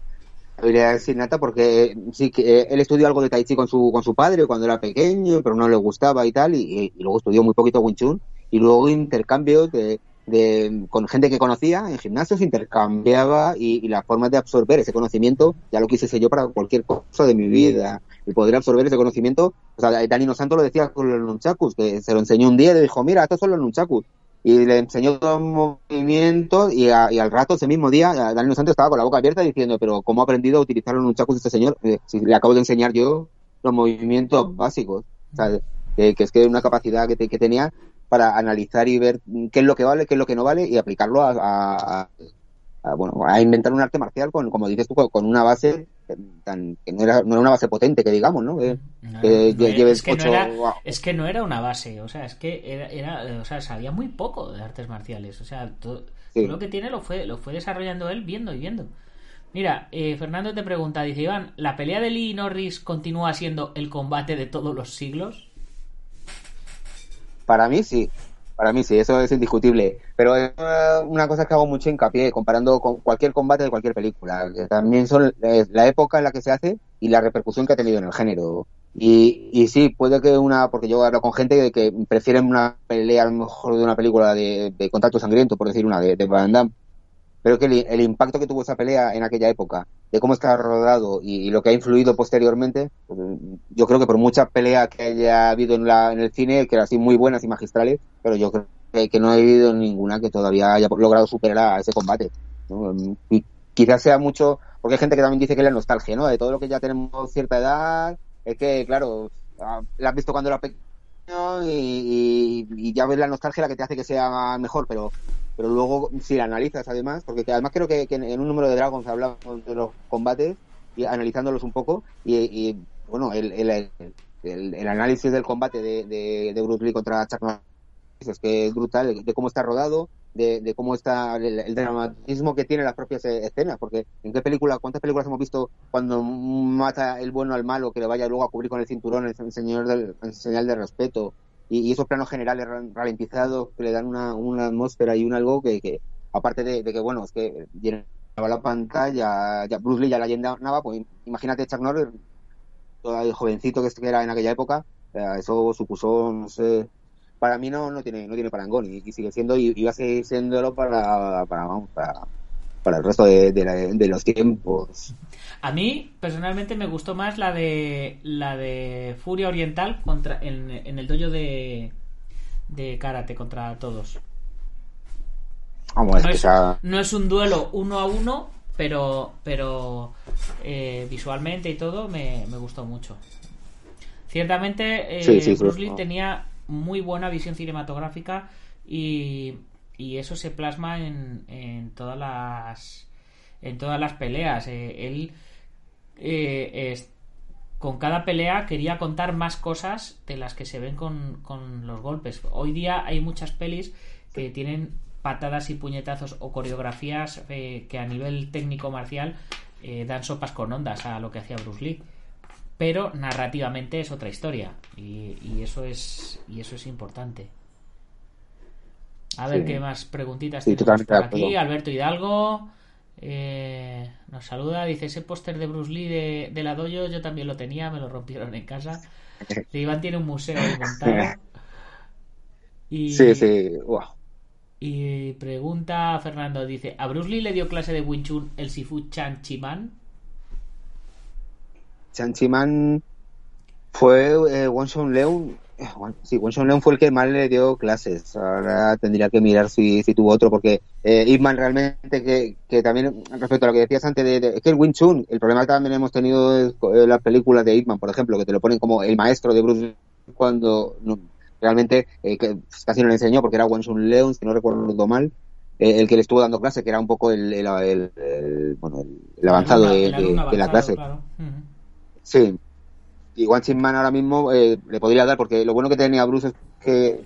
Habilidades innatas porque eh, sí que eh, él estudió algo de Tai Chi con su, con su padre cuando era pequeño, pero no le gustaba y tal, y, y luego estudió muy poquito Wing Chun, y luego intercambios de, de, con gente que conocía en gimnasios, intercambiaba y, y las formas de absorber ese conocimiento, ya lo quise yo para cualquier cosa de mi vida, el poder absorber ese conocimiento. O sea, Dani No Santo lo decía con los nunchakus, que se lo enseñó un día y le dijo, mira, estos son los nunchakus. Y le enseñó todos los movimientos y, a- y al rato, ese mismo día, Dani No Santo estaba con la boca abierta diciendo, pero ¿cómo ha aprendido a utilizar los nunchakus este señor? Eh, si le acabo de enseñar yo los movimientos básicos. O sea, que, que es que una capacidad que, te- que tenía para analizar y ver qué es lo que vale, qué es lo que no vale y aplicarlo a, a- a- bueno, a inventar un arte marcial con, como dices tú, con una base tan, que no era, no era una base potente, que digamos, ¿no? Que- No, que no, lle- es que no ocho- era- es que no era una base, o sea, es que era, era- o sea, sabía muy poco de artes marciales, o sea, Sí. todo lo que tiene lo fue, lo fue desarrollando él viendo y viendo. Mira, eh, Fernando te pregunta, dice Iván, ¿la pelea de Lee y Norris continúa siendo el combate de todos los siglos? Para mí sí, para mí sí, eso es indiscutible. Pero es una cosa que hago mucho hincapié comparando con cualquier combate de cualquier película, también son la época en la que se hace y la repercusión que ha tenido en el género. Y, y sí, puede que una, porque yo hablo con gente que prefieren una pelea a lo mejor de una película de, de contacto sangriento, por decir una, de, de Van Damme, pero que el, impacto que tuvo esa pelea en aquella época, de cómo está rodado y, lo que ha influido posteriormente, pues, yo creo que por mucha pelea que haya habido en, la, en el cine, que eran así muy buenas y magistrales, pero yo creo que, no ha habido ninguna que todavía haya logrado superar a ese combate. Y quizás sea mucho, porque hay gente que también dice que es la nostalgia, ¿no? De todo lo que ya tenemos cierta edad, es que, claro, ah, la has visto cuando era pequeño y ya ves la nostalgia la que te hace que sea mejor, pero pero luego si la analizas además, porque que además creo que, en, un número de Dragons hablamos de los combates y analizándolos un poco y, bueno, el, el, el, análisis del combate de, de, de Bruce Lee contra Chuck Norris es que es brutal, de cómo está rodado, de, de cómo está el, dramatismo que tiene las propias eh, escenas, porque en qué película, cuántas películas hemos visto cuando mata el bueno al malo que le vaya luego a cubrir con el cinturón en, señal, del, en señal de respeto y, esos planos generales ralentizados que le dan una, una atmósfera y un algo que, que aparte de, de, que bueno es que llenaba la pantalla ya Bruce Lee ya la llenaba pues imagínate Chuck Norris todo el jovencito que era en aquella época eso supuso no sé para mí no, no tiene no tiene parangón y, y sigue siendo y, y va a seguir siéndolo para, para, vamos, para, para el resto de, de, la- de los tiempos. A mí, personalmente, me gustó más la de la de Furia Oriental contra en, en el dojo de, de karate contra todos. Vamos, es no, que es, esa- no es un duelo uno a uno, pero, pero eh, visualmente y todo me, me gustó mucho. Ciertamente, eh, Sí, sí, sí. Bruce Lee tenía muy buena visión cinematográfica y, y eso se plasma en, en todas las en todas las peleas. Eh, él eh, con cada pelea quería contar más cosas de las que se ven con, con los golpes. Hoy día hay muchas pelis que tienen patadas y puñetazos o coreografías eh, que a nivel técnico marcial eh, dan sopas con ondas a lo que hacía Bruce Lee. Pero narrativamente es otra historia y, y eso es y eso es importante. A ver Sí. qué más preguntitas Sí, tenemos por aquí. Alberto Hidalgo eh, nos saluda, dice ese póster de Bruce Lee de, de la dojo, yo también lo tenía, me lo rompieron en casa. <laughs> Sí, Iván tiene un museo ahí montado. <laughs> Y, Sí, sí, Buah. y pregunta Fernando, dice, ¿a Bruce Lee le dio clase de Wing Chun el Sifu Chan Chiman? Chanchiman fue eh, Wonshon Leon. Sí, Wonshon Leon fue el que más le dio clases. Ahora tendría que mirar si, si tuvo otro, porque eh, Ip Man realmente, que, que también, respecto a lo que decías antes, de, de- es que el Wing Chun, el problema que también hemos tenido es eh, las películas de Ip Man, por ejemplo, que te lo ponen como el maestro de Bruce cuando no- realmente eh, que casi no le enseñó, porque era Wonshon Leon, si no recuerdo mal. eh, el que le estuvo dando clase, que era un poco el, el, el- el- bueno, el, avanzado de, la clase. claro. Sí. Y One Chin Man ahora mismo eh, le podría dar, porque lo bueno que tenía Bruce es que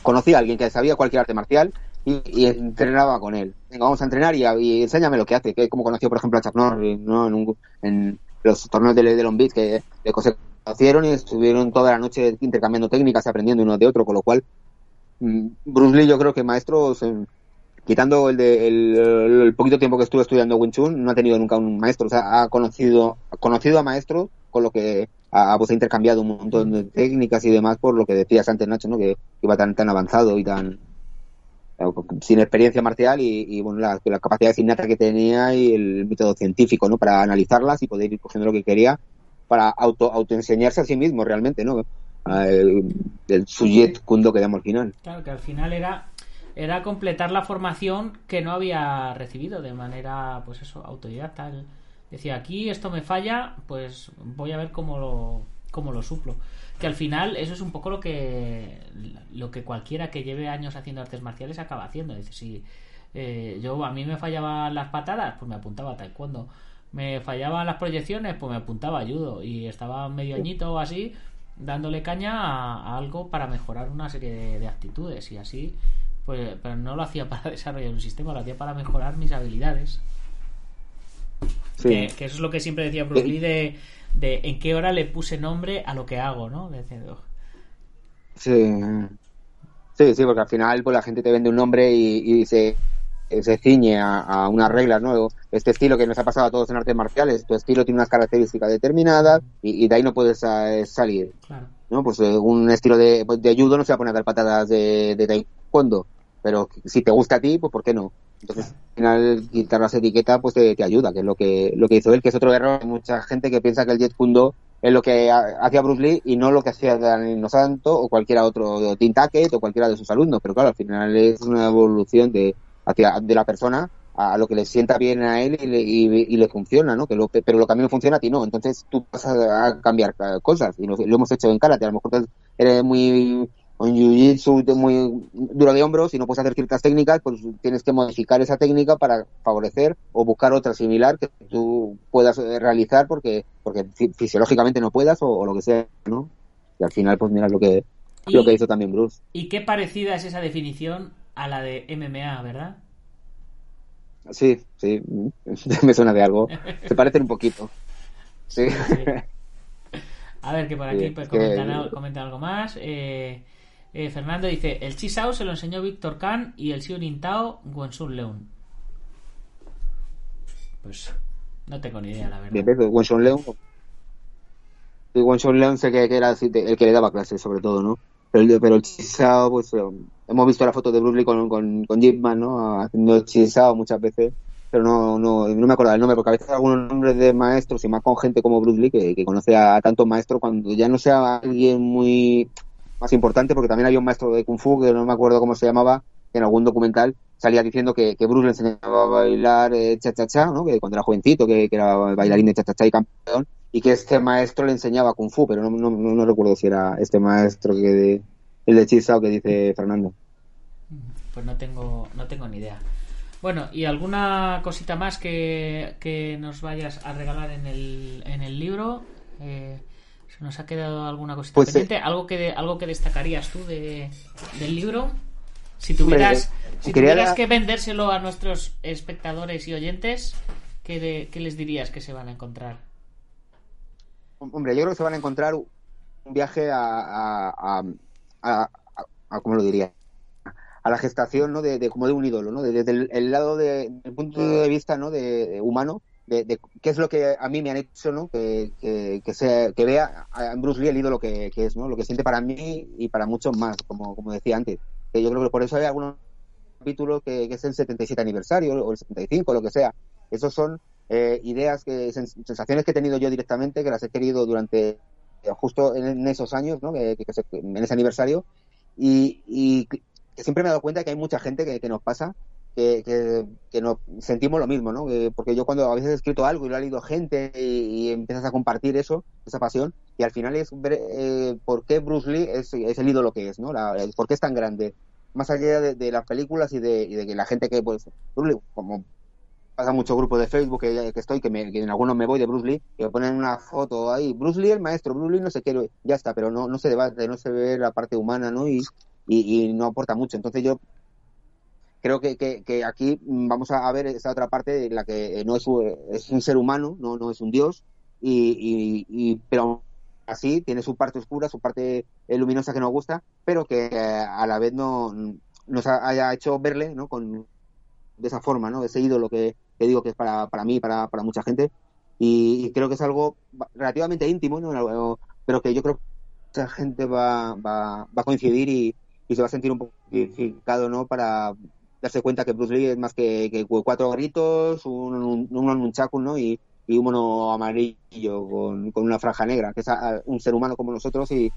conocía a alguien que sabía cualquier arte marcial y, y entrenaba con él. Venga, vamos a entrenar y, y enséñame lo que hace. Que como conoció, por ejemplo, a Chuck Norris, ¿no? En, los torneos de, Long Beach que le conocieron y estuvieron toda la noche intercambiando técnicas, aprendiendo uno de otro, con lo cual mm, Bruce Lee yo creo que maestros, eh, quitando el, de, el, poquito tiempo que estuve estudiando Wing Chun, no ha tenido nunca un maestro, o sea, ha conocido, conocido a maestros con lo que ha, pues, ha intercambiado un montón de técnicas y demás por lo que decías antes, Nacho, ¿no? Que iba tan, tan avanzado y tan sin experiencia marcial y, y, bueno, la, la capacidad innata que tenía y el método científico, ¿no? Para analizarlas y poder ir cogiendo lo que quería para auto autoenseñarse a sí mismo realmente, ¿no? El, el Suyet Kundo que damos al final. Claro, que al final era era completar la formación que no había recibido de manera, pues eso, autodidacta. Decía, aquí esto me falla, pues voy a ver cómo lo, cómo lo suplo. Que al final eso es un poco lo que lo que cualquiera que lleve años haciendo artes marciales acaba haciendo. Dice, si eh, yo a mí me fallaban las patadas, pues me apuntaba a taekwondo. Me fallaban las proyecciones, pues me apuntaba a. Y estaba medio añito o así dándole caña a, a algo para mejorar una serie de, de actitudes y así pues pero no lo hacía <laughs> para desarrollar un sistema, lo hacía para mejorar mis habilidades. Sí. Que, que eso es lo que siempre decía Bruce Lee de, de en qué hora le puse nombre a lo que hago, ¿no? "Oh, Sí. Sí, sí, porque al final pues la gente te vende un nombre y, y se, se ciñe a, a unas reglas, ¿no? Este estilo que nos ha pasado a todos en artes marciales, tu estilo tiene unas características determinadas y, y de ahí no puedes eh, salir, claro. ¿no? Pues eh, un estilo de, pues, de judo no se va a poner a dar patadas de, de taekwondo, pero si te gusta a ti, pues ¿por qué no? Entonces, al final, quitar las etiquetas, pues te, te ayuda, que es lo que, lo que hizo él, que es otro error. Hay mucha gente que piensa que el Jet Kundo es lo que ha- hacía Bruce Lee y no lo que hacía Danilo Santo o cualquiera otro, Tim Tackett o cualquiera de sus alumnos. Pero claro, al final es una evolución de, hacia, de la persona a lo que le sienta bien a él y le, y- le funciona, ¿no? Que lo, pero lo que a mí me funciona a ti no. Entonces tú vas a, cambiar eh, cosas y lo, lo hemos hecho en karate. A lo mejor eres muy un jiu-jitsu muy duro de hombros y no puedes hacer ciertas técnicas, pues tienes que modificar esa técnica para favorecer o buscar otra similar que tú puedas eh, realizar porque porque fi- fisiológicamente no puedas o, o lo que sea, ¿no? Y al final, pues mira lo que lo que hizo también Bruce. Y qué parecida es esa definición a la de MMA, ¿verdad? Sí, sí, <laughs> me suena de algo. <laughs> Se parecen un poquito. Sí. Sí. A ver, que por aquí Sí, pues, es que- comentan, al- comentan algo más. Eh, eh, Fernando dice: El Chisao se lo enseñó Víctor Khan y el Xiu Nintao Wensun Leun. Pues no tengo ni idea, la verdad. Bien, ¿ves? Wenson Leon. Y Wenson Leon sé que, era el que le daba clases, sobre todo, ¿no? Pero, el- pero el chisao, pues eh, hemos visto la foto de Bruce Lee con, con, con ¿no? Haciendo el muchas veces, pero no, no, no me acuerdo del nombre, porque a veces algunos nombres de maestros y más con gente como Bruce Lee que conoce a, tantos maestros cuando ya no sea alguien muy más importante, porque también hay un maestro de Kung Fu que no me acuerdo cómo se llamaba, que en algún documental salía diciendo que, que Bruce le enseñaba a bailar eh, cha-cha-cha, ¿no? Que cuando era jovencito, que, era bailarín de cha-cha-cha y campeón, y que este maestro le enseñaba Kung Fu, pero no, no, no recuerdo si era este maestro que de, el de Chisao que dice Fernando. Pues no tengo, no tengo ni idea. Bueno, ¿y alguna cosita más que, que nos vayas a regalar en el, en el libro? Eh, ¿Se nos ha quedado alguna cosita Pues, eh, pendiente? ¿Algo, que, ¿Algo que destacarías tú de, del libro? Si tuvieras, Hombre, si tuvieras que vendérselo a nuestros espectadores y oyentes, ¿qué, de- qué les dirías que se van a encontrar? Hombre, yo creo que se van a encontrar un viaje a, a, a, a- ¿cómo lo diría? A la gestación, ¿no? De, de- como de un ídolo, ¿no? De- Desde el, el lado de, el punto de vista, ¿no? De, de humano, de, de qué es lo que a mí me han hecho. Que, que, que, vea a Bruce Lee el ídolo que, es. Lo que siente para mí y para muchos más, como, decía antes. Yo creo que por eso hay algunos capítulos que, es el 77 aniversario o el 75, lo que sea. Esos son eh, ideas, que sens- sensaciones que he tenido yo directamente, que las he querido durante eh, justo en, esos años, ¿no? que, que en ese aniversario, y, que siempre me he dado cuenta que hay mucha gente que nos pasa, que, que, que nos sentimos lo mismo, ¿no? Que- porque yo cuando a veces he escrito algo y lo ha leído gente y, y empiezas a compartir eso, esa pasión, y al final es ver eh, por qué Bruce Lee es, es el ídolo que es, ¿no? La- el- por qué es tan grande. Más allá de, de las películas y de, y de que la gente que, pues, Bruce Lee, como pasa mucho grupos de Facebook que, que estoy, que, me- que en algunos me voy de Bruce Lee, que me ponen una foto ahí, Bruce Lee el maestro, Bruce Lee no sé qué, ya está, pero no, no se debate, no se ve la parte humana, ¿no? Y, y, y no aporta mucho. Entonces yo creo que, que, que aquí vamos a ver esa otra parte en la que eh, no es, un- es un ser humano, no, no es un dios, y, y, y- pero así tiene su parte oscura, su parte eh, luminosa que nos gusta, pero que eh, a la vez no nos ha- haya hecho verle, ¿no? Con de esa forma, ¿no? Ese ídolo que, que digo que es para, para mí, para, para mucha gente, y, y creo que es algo relativamente íntimo, ¿no? Pero que yo creo que mucha gente va, va, va a coincidir y, y se va a sentir un poco identificado, ¿no? Para darse cuenta que Bruce Lee es más que, que cuatro gritos, un, un, un nunchaku, ¿no? Y, y un mono amarillo con, una franja negra, que es a- un ser humano como nosotros y,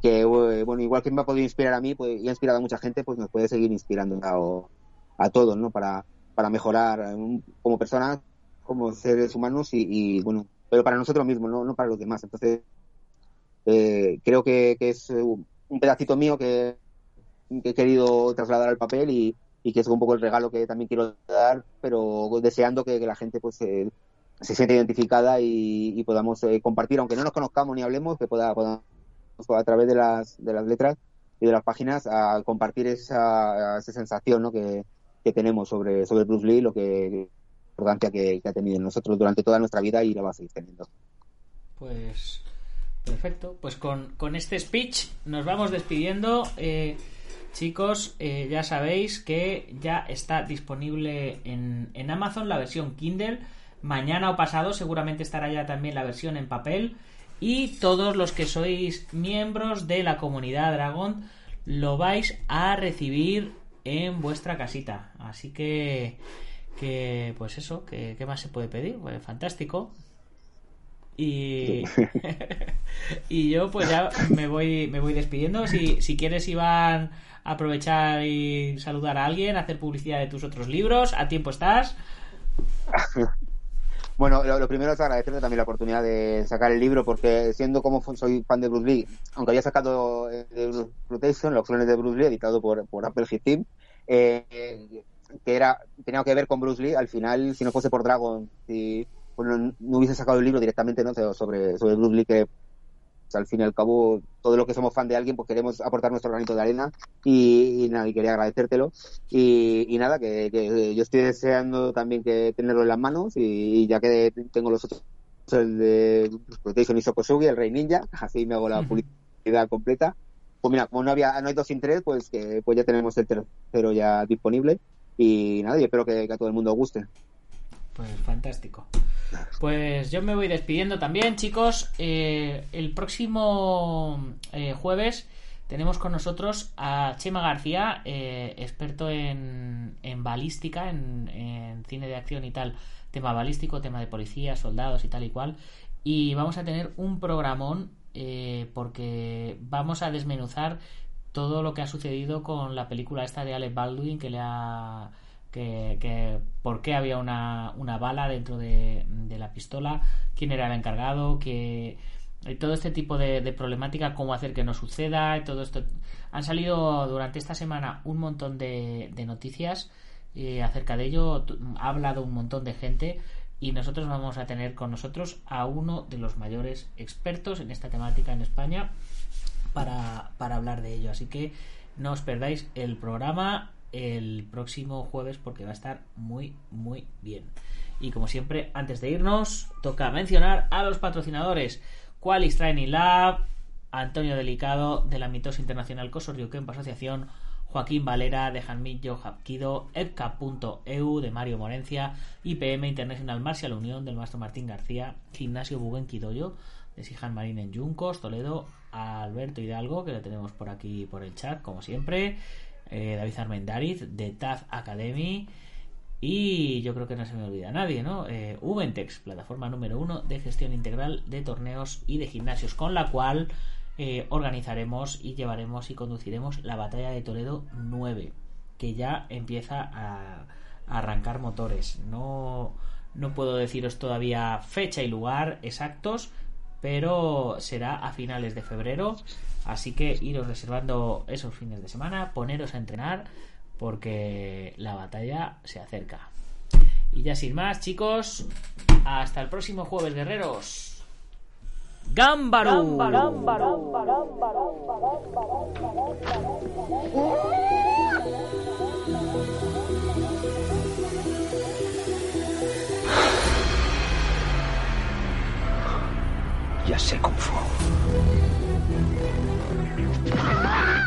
que, eh, bueno, igual que me ha podido inspirar a mí pues, y ha inspirado a mucha gente, pues nos puede seguir inspirando a, todos, ¿no? Para, para mejorar eh, como personas, como seres humanos y, y, bueno, pero para nosotros mismos, no, no para los demás. Entonces, eh, creo que, que es eh, un pedacito mío que he querido trasladar al papel y, y que es un poco el regalo que también quiero dar, pero deseando que, la gente pues eh, se sienta identificada y, podamos eh, compartir, aunque no nos conozcamos ni hablemos, que pueda, podamos a través de las, de las letras y de las páginas a compartir esa, esa sensación ¿no? que, que tenemos sobre, sobre Bruce Lee, lo que importancia que, que ha tenido en nosotros durante toda nuestra vida y la va a seguir teniendo. Pues perfecto. Pues con, con este speech nos vamos despidiendo. Eh, chicos, eh, ya sabéis que ya está disponible en, en Amazon la versión Kindle. Mañana o pasado seguramente estará ya también la versión en papel. Y todos los que sois miembros de la comunidad Dragon lo vais a recibir en vuestra casita. Así que, que pues eso, que, ¿qué más se puede pedir? Pues fantástico. Y, <laughs> y yo pues ya me voy, me voy despidiendo. Si, si quieres, Iván, aprovechar y saludar a alguien, hacer publicidad de tus otros libros, a tiempo estás. <laughs> Bueno, lo, primero es agradecerte también la oportunidad de sacar el libro, porque siendo como soy fan de Bruce Lee, aunque había sacado eh, de Bruce Protection, los clones de Bruce Lee, editado por, por Apple Team, eh, que era tenía que ver con Bruce Lee, al final, si no fuese por Dragon, si bueno, no, no hubiese sacado el libro directamente ¿no? sobre, sobre Bruce Lee, que pues, al fin y al cabo, todo lo que somos fan de alguien, pues queremos aportar nuestro granito de arena y, y nada, y quería agradecértelo. Y, y nada, que, que yo estoy deseando también que tenerlo en las manos y, y ya que tengo los otros, el de Protection y Sokosugi, el Rey Ninja, <laughs> así me hago la publicidad completa. Pues mira, como no había, no hay dos sin tres, pues que pues ya tenemos el tercero ya disponible. Y nada, y espero que, que a todo el mundo guste. Pues fantástico. Pues yo me voy despidiendo también, chicos. Eh, el próximo eh, jueves tenemos con nosotros a Chema García, eh, experto en, balística, en, en cine de acción y tal, tema balístico, tema de policía, soldados y tal y cual. Y vamos a tener un programón eh, porque vamos a desmenuzar todo lo que ha sucedido con la película esta de Alec Baldwin que le ha que, que por qué había una, una bala dentro de, de, la pistola, quién era el encargado, que todo este tipo de, de, problemática, cómo hacer que no suceda, todo esto. Han salido durante esta semana un montón de, de noticias eh, acerca de ello, ha hablado un montón de gente y nosotros vamos a tener con nosotros a uno de los mayores expertos en esta temática en España para, para hablar de ello. Así que no os perdáis el programa el próximo jueves porque va a estar muy muy bien. Y como siempre, antes de irnos, toca mencionar a los patrocinadores Qualis Training Lab, Antonio Delicado de la Mitosa Internacional Cosorriuquempa Asociación, Joaquín Valera de Janmillo Japquido, Epca.eu de Mario Morencia, IPM International Martial Unión del Maestro Martín García, Gimnasio Buguen Quidoyo de Sijan Marín en Yuncos, Toledo, Alberto Hidalgo, que lo tenemos por aquí por el chat, como siempre, eh, David Armendariz de TAF Academy y yo creo que no se me olvida nadie, ¿no? Eh, Ubentex, plataforma número uno de gestión integral de torneos y de gimnasios, con la cual eh, organizaremos y llevaremos y conduciremos la batalla de Toledo 9, que ya empieza a, a arrancar motores. No, no puedo deciros todavía fecha y lugar exactos, pero será a finales de febrero Así que iros reservando esos fines de semana, poneros a entrenar, porque la batalla se acerca. Y ya sin más, chicos, hasta el próximo jueves, guerreros. ¡Gámbaro! Ya sé cómo fue. Ah!